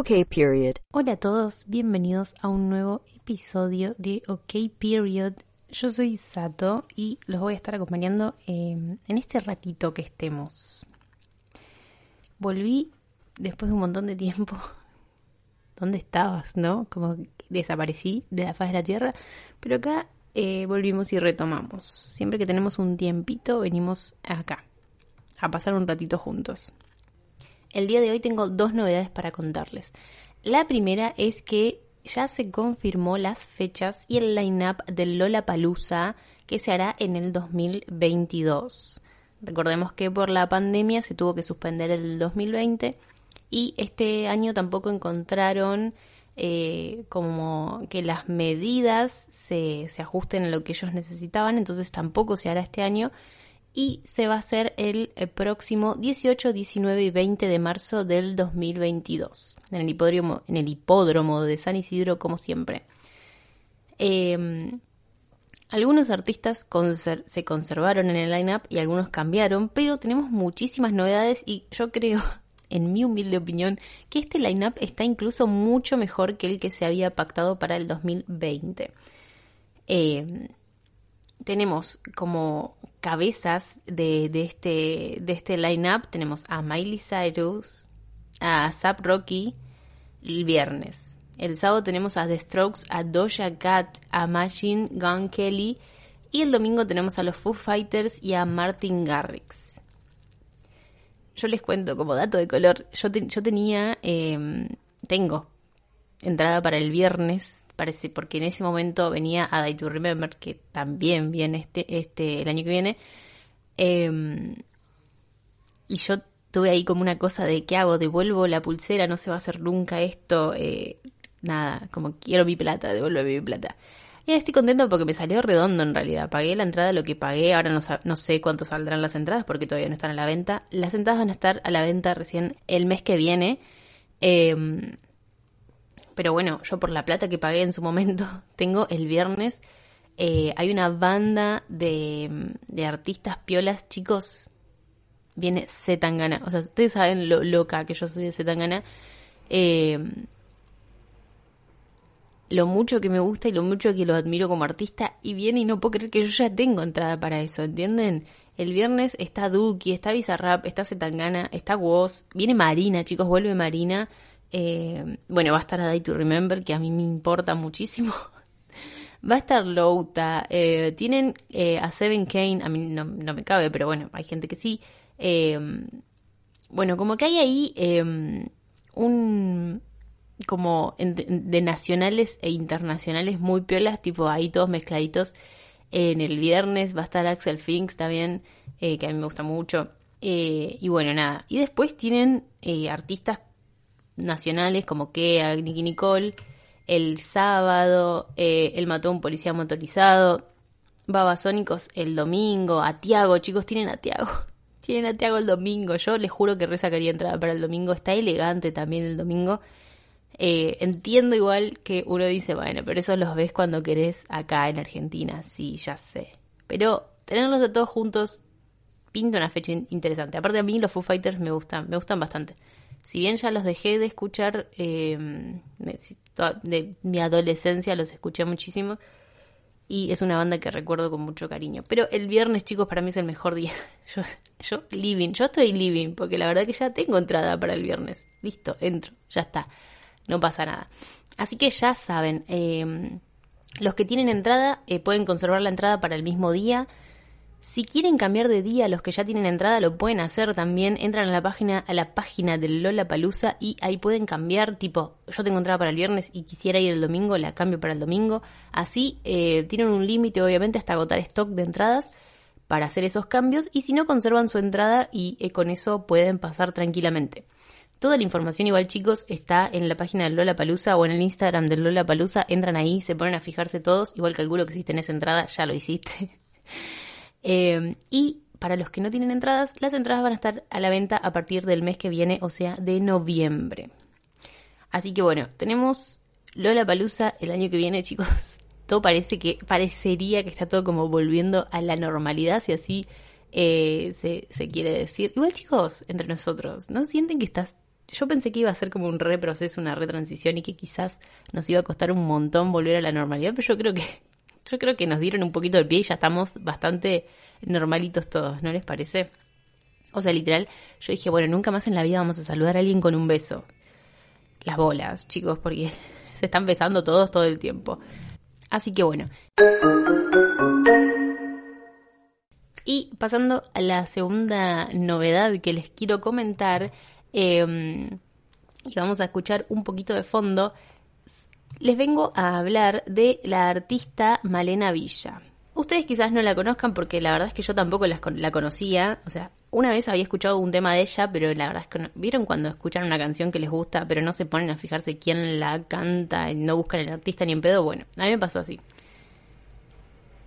OK Period. Hola a todos, bienvenidos a un nuevo episodio de OK Period. Yo soy Sato y los voy a estar acompañando eh, en este ratito que estemos. Volví después de un montón de tiempo. ¿Dónde estabas, no? Como desaparecí de la faz de la tierra. Pero acá eh, volvimos y retomamos. Siempre que tenemos un tiempito, venimos acá a pasar un ratito juntos. El día de hoy tengo dos novedades para contarles. La primera es que ya se confirmó las fechas y el line-up del Lola Palusa que se hará en el 2022. Recordemos que por la pandemia se tuvo que suspender el 2020 y este año tampoco encontraron eh, como que las medidas se ajusten a lo que ellos necesitaban, entonces tampoco se hará este año y se va a hacer el, próximo 18, 19 y 20 de marzo del 2022 en el hipódromo, en el hipódromo de San Isidro como siempre. Em, algunos artistas se conservaron en el line-up y algunos cambiaron, pero tenemos muchísimas novedades y yo creo, en mi humilde opinión, que este line-up está incluso mucho mejor que el que se había pactado para el 2020. Em, tenemos como cabezas de, de este, de este line-up tenemos a Miley Cyrus, a Zap Rocky el viernes. El sábado tenemos a The Strokes, a Doja Cat, a Machine Gun Kelly y el domingo tenemos a los Foo Fighters y a Martin Garrix. Yo les cuento como dato de color, yo, yo tenía, em, tengo entrada para el viernes parece, porque en ese momento venía a Die to Remember, que también viene este, este, el año que viene. Em, y yo tuve ahí como una cosa de ¿qué hago? ¿Devuelvo la pulsera? ¿No se va a hacer nunca esto? Eh, nada, como quiero mi plata, devuelvo mi plata. Y estoy contento porque me salió redondo en realidad. Pagué la entrada lo que pagué. Ahora no, no, sé cuánto saldrán las entradas porque todavía no están a la venta. Las entradas van a estar a la venta recién el mes que viene. Eh, pero bueno, yo por la plata que pagué en su momento, tengo el viernes, eh, hay una banda de, de artistas piolas, chicos, viene Zetangana. O sea, ustedes saben lo loca que yo soy de Zetangana. Eh, lo mucho que me gusta y lo mucho que lo admiro como artista. Y viene y no puedo creer que yo ya tengo entrada para eso, ¿entienden? El viernes está Duki, está Bizarrap, está Zetangana, está Woz. Viene Marina, chicos, vuelve Marina. Eh, bueno, va a estar a Day to Remember, que a mí me importa muchísimo. va a estar Louta. Eh, tienen eh, a Seven Kane, a mí no, me cabe, pero bueno, hay gente que sí. bueno, como que hay ahí un como de nacionales e internacionales muy piolas, tipo ahí todos mezcladitos. En el viernes va a estar Axel Finks también, que a mí me gusta mucho. y bueno, nada. Y después tienen artistas nacionales como que Nicky Nicole, el sábado, eh, él mató a un policía motorizado, Babasónicos el domingo, a Tiago, chicos, tienen a Tiago, tienen a Tiago el domingo, yo les juro que resacaría entrada para el domingo, está elegante también el domingo. Eh, entiendo igual que uno dice, bueno, pero eso los ves cuando querés acá en Argentina, sí, ya sé. Pero tenerlos a todos juntos pinta una fecha interesante. Aparte a mí los Foo Fighters me gustan, me gustan bastante si bien ya los dejé de escuchar em, de mi adolescencia, los escuché muchísimo y es una banda que recuerdo con mucho cariño. Pero el viernes, chicos, para mí es el mejor día. Yo, yo living, yo estoy living, porque la verdad que ya tengo entrada para el viernes. Listo, entro, ya está, no pasa nada. Así que ya saben, em, los que tienen entrada eh, pueden conservar la entrada para el mismo día. Si quieren cambiar de día, los que ya tienen entrada lo pueden hacer también. Entran a la página, a la página del Lola Palusa y ahí pueden cambiar. Tipo, yo tengo entrada para el viernes y quisiera ir el domingo, la cambio para el domingo. Así eh, tienen un límite, obviamente, hasta agotar stock de entradas para hacer esos cambios. Y si no, conservan su entrada y eh, con eso pueden pasar tranquilamente. Toda la información igual chicos está en la página del Lola Palusa o en el Instagram del Lola Palusa. Entran ahí, se ponen a fijarse todos. Igual calculo que si tenés entrada ya lo hiciste. Eh, y para los que no tienen entradas, las entradas van a estar a la venta a partir del mes que viene, o sea, de noviembre. Así que bueno, tenemos Lola Palusa el año que viene, chicos. Todo parece que, parecería que está todo como volviendo a la normalidad, si así eh, se, se quiere decir. Igual, chicos, entre nosotros, ¿no sienten que estás yo pensé que iba a ser como un reproceso, una retransición y que quizás nos iba a costar un montón volver a la normalidad, pero yo creo que yo creo que nos dieron un poquito de pie y ya estamos bastante normalitos todos, ¿no les parece? O sea, literal, yo dije, bueno, nunca más en la vida vamos a saludar a alguien con un beso. Las bolas, chicos, porque se están besando todos todo el tiempo. Así que bueno. Y pasando a la segunda novedad que les quiero comentar, eh, y vamos a escuchar un poquito de fondo, les vengo a hablar de la artista Malena Villa. Ustedes quizás no la conozcan porque la verdad es que yo tampoco la, conocía. O sea, una vez había escuchado un tema de ella, pero la verdad es que no, vieron cuando escuchan una canción que les gusta, pero no se ponen a fijarse quién la canta, y no buscan el artista ni en pedo. Bueno, a mí me pasó así.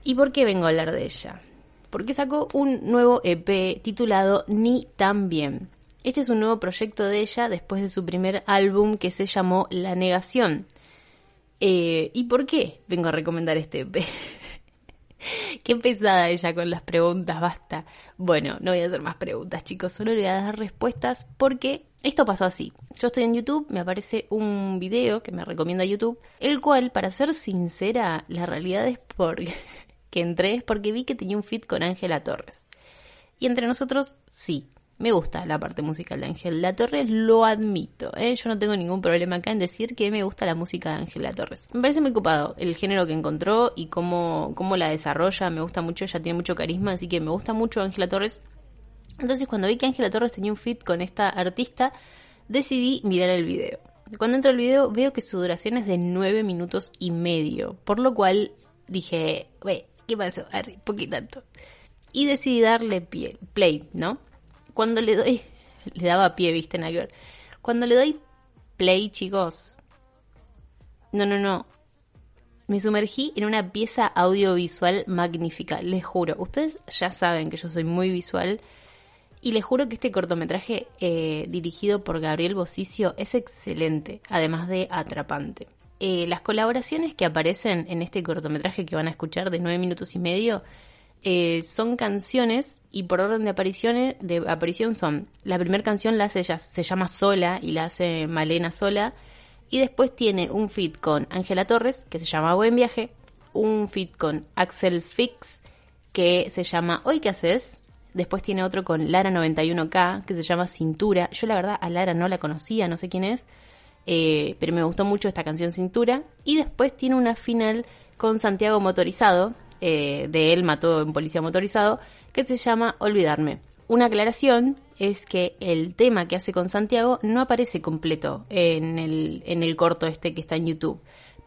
¿Y por qué vengo a hablar de ella? Porque sacó un nuevo EP titulado Ni tan bien. Este es un nuevo proyecto de ella después de su primer álbum que se llamó La Negación. Eh, ¿Y por qué vengo a recomendar este EP? Qué pesada ella con las preguntas, basta. Bueno, no voy a hacer más preguntas, chicos, solo le voy a dar respuestas porque esto pasó así. Yo estoy en YouTube, me aparece un video que me recomienda YouTube, el cual, para ser sincera, la realidad es porque que entré es porque vi que tenía un fit con Ángela Torres. Y entre nosotros, sí, me gusta la parte musical de Ángela Torres, lo admito. ¿eh? Yo no tengo ningún problema acá en decir que me gusta la música de Ángela Torres. Me parece muy copado el género que encontró y cómo, cómo la desarrolla. Me gusta mucho, ella tiene mucho carisma, así que me gusta mucho Ángela Torres. Entonces, cuando vi que Ángela Torres tenía un fit con esta artista, decidí mirar el video. Cuando entro al video, veo que su duración es de 9 minutos y medio. Por lo cual dije, wey, ¿qué pasó? Harry, poquito tanto. Y decidí darle play, ¿no? Cuando le doy, le daba pie, viste. Cuando le doy play, chicos, no, no, no. Me sumergí en una pieza audiovisual magnífica, les juro. Ustedes ya saben que yo soy muy visual y les juro que este cortometraje eh, dirigido por Gabriel Bosicio es excelente, además de atrapante. Eh, las colaboraciones que aparecen en este cortometraje que van a escuchar de nueve minutos y medio eh, son canciones y por orden de apariciones de aparición son la primera canción la hace ella se llama Sola y la hace Malena Sola. Y después tiene un fit con Ángela Torres que se llama Buen Viaje un fit con Axel Fix que se llama Hoy qué haces después tiene otro con Lara 91K que se llama Cintura. Yo la verdad a Lara no la conocía no sé quién es eh, pero me gustó mucho esta canción Cintura. Y después tiene una final con Santiago Motorizado eh, de él mató en policía motorizado, que se llama Olvidarme. Una aclaración es que el tema que hace con Santiago no aparece completo en el, en el corto este que está en YouTube.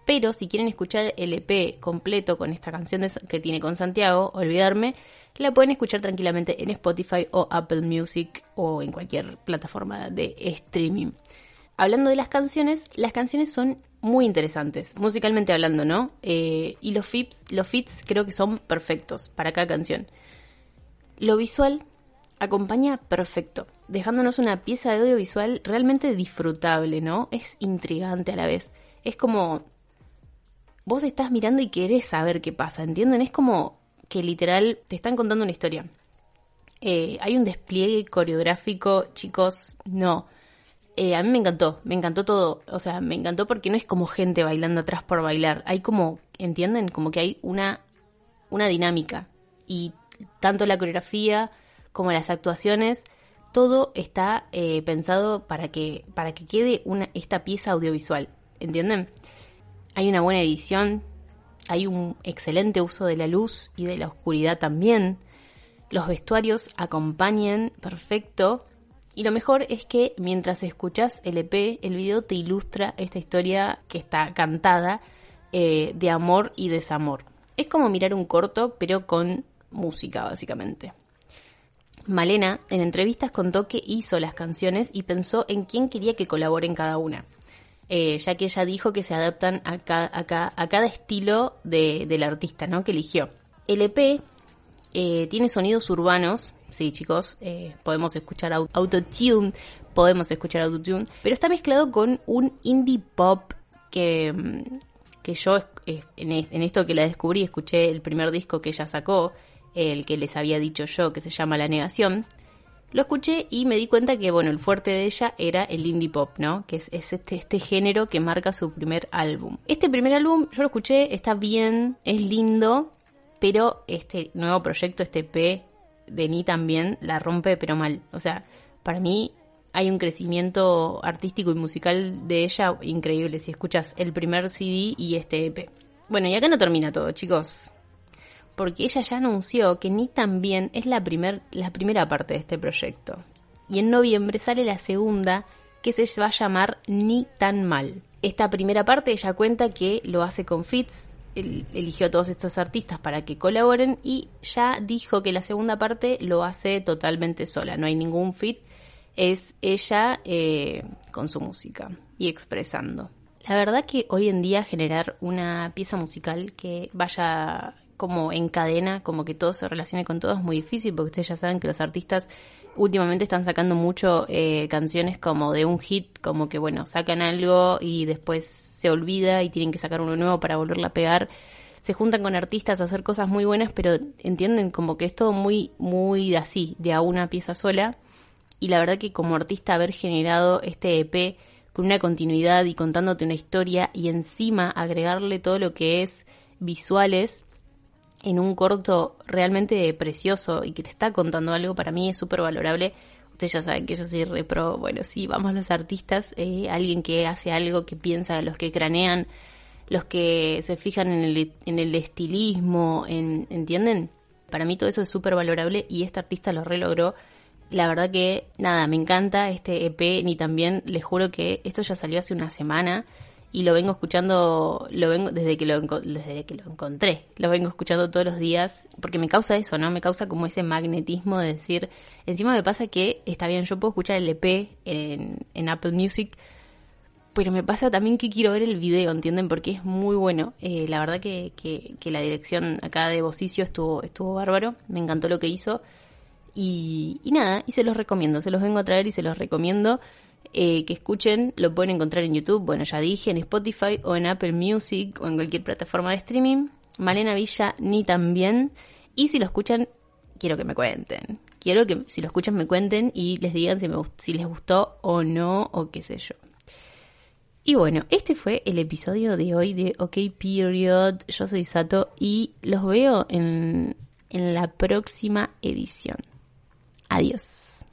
Pero si quieren escuchar el EP completo con esta canción que tiene con Santiago, Olvidarme, la pueden escuchar tranquilamente en Spotify o Apple Music o en cualquier plataforma de streaming. Hablando de las canciones, las canciones son muy interesantes, musicalmente hablando, ¿no? Eh, y los fits, los fits creo que son perfectos para cada canción. Lo visual acompaña perfecto, dejándonos una pieza de audiovisual realmente disfrutable, ¿no? Es intrigante a la vez. Es como vos estás mirando y querés saber qué pasa, ¿entienden? Es como que literal te están contando una historia. Eh, hay un despliegue coreográfico, chicos, no. Eh, a mí me encantó, me encantó todo. O sea, me encantó porque no es como gente bailando atrás por bailar. Hay como, ¿entienden? Como que hay una, una dinámica. Y tanto la coreografía como las actuaciones, todo está eh, pensado para que, para que quede una, esta pieza audiovisual. ¿Entienden? Hay una buena edición, hay un excelente uso de la luz y de la oscuridad también. Los vestuarios acompañan perfecto y lo mejor es que mientras escuchas el EP, el video te ilustra esta historia que está cantada eh, de amor y desamor. Es como mirar un corto, pero con música, básicamente. Malena en entrevistas contó que hizo las canciones y pensó en quién quería que colaboren cada una. Eh, ya que ella dijo que se adaptan a, a, cada estilo de, del artista ¿no? que eligió. El EP eh, tiene sonidos urbanos, sí chicos, eh, podemos escuchar autotune, podemos escuchar autotune, pero está mezclado con un indie pop que, mm, que yo en esto que la descubrí, escuché el primer disco que ella sacó, el que les había dicho yo, que se llama La Negación, lo escuché y me di cuenta que, bueno, el fuerte de ella era el indie pop, ¿no? Que es, este, este género que marca su primer álbum. Este primer álbum yo lo escuché, está bien, es lindo, pero este nuevo proyecto, este P de Ni también, la rompe pero mal. O sea, para mí hay un crecimiento artístico y musical de ella increíble si escuchas el primer CD y este EP. Bueno, y acá no termina todo, chicos porque ella ya anunció que Ni también es la, primer, la primera parte de este proyecto. Y en noviembre sale la segunda, que se va a llamar Ni tan mal. Esta primera parte ella cuenta que lo hace con Fitz, eligió a todos estos artistas para que colaboren y ya dijo que la segunda parte lo hace totalmente sola, no hay ningún fit, es ella eh, con su música y expresando. La verdad que hoy en día generar una pieza musical que vaya como en cadena, como que todo se relacione con todo, es muy difícil porque ustedes ya saben que los artistas últimamente están sacando mucho eh, canciones como de un hit, como que bueno, sacan algo y después se olvida y tienen que sacar uno nuevo para volverla a pegar. Se juntan con artistas a hacer cosas muy buenas, pero entienden como que es todo muy, muy así, de a una pieza sola. Y la verdad que como artista haber generado este EP con una continuidad y contándote una historia y encima agregarle todo lo que es visuales, en un corto realmente precioso y que te está contando algo, para mí es súper valorable. Ustedes ya saben que yo soy repro, bueno, sí, vamos los artistas, eh, alguien que hace algo, que piensa, los que cranean, los que se fijan en el, en el estilismo, en, ¿entienden? Para mí todo eso es súper valorable y este artista lo relogró. La verdad que, nada, me encanta este EP, ni también, les juro que esto ya salió hace una semana y lo vengo escuchando, lo vengo desde que lo, desde que lo encontré, lo vengo escuchando todos los días, porque me causa eso, ¿no? Me causa como ese magnetismo de decir, encima me pasa que está bien, yo puedo escuchar el EP en, Apple Music, pero me pasa también que quiero ver el video, ¿entienden? Porque es muy bueno. Eh, la verdad que, que, que, la dirección acá de Bocicio estuvo, estuvo bárbaro, me encantó lo que hizo. Y, y nada, y se los recomiendo, se los vengo a traer y se los recomiendo. Eh, que escuchen, lo pueden encontrar en YouTube, bueno, ya dije, en Spotify o en Apple Music o en cualquier plataforma de streaming. Malena Villa, ni también. Y si lo escuchan, quiero que me cuenten. Quiero que si lo escuchan me cuenten y les digan si, les gustó o no, o qué sé yo. Y bueno, este fue el episodio de hoy de OK Period. Yo soy Sato y los veo en, en la próxima edición. Adiós.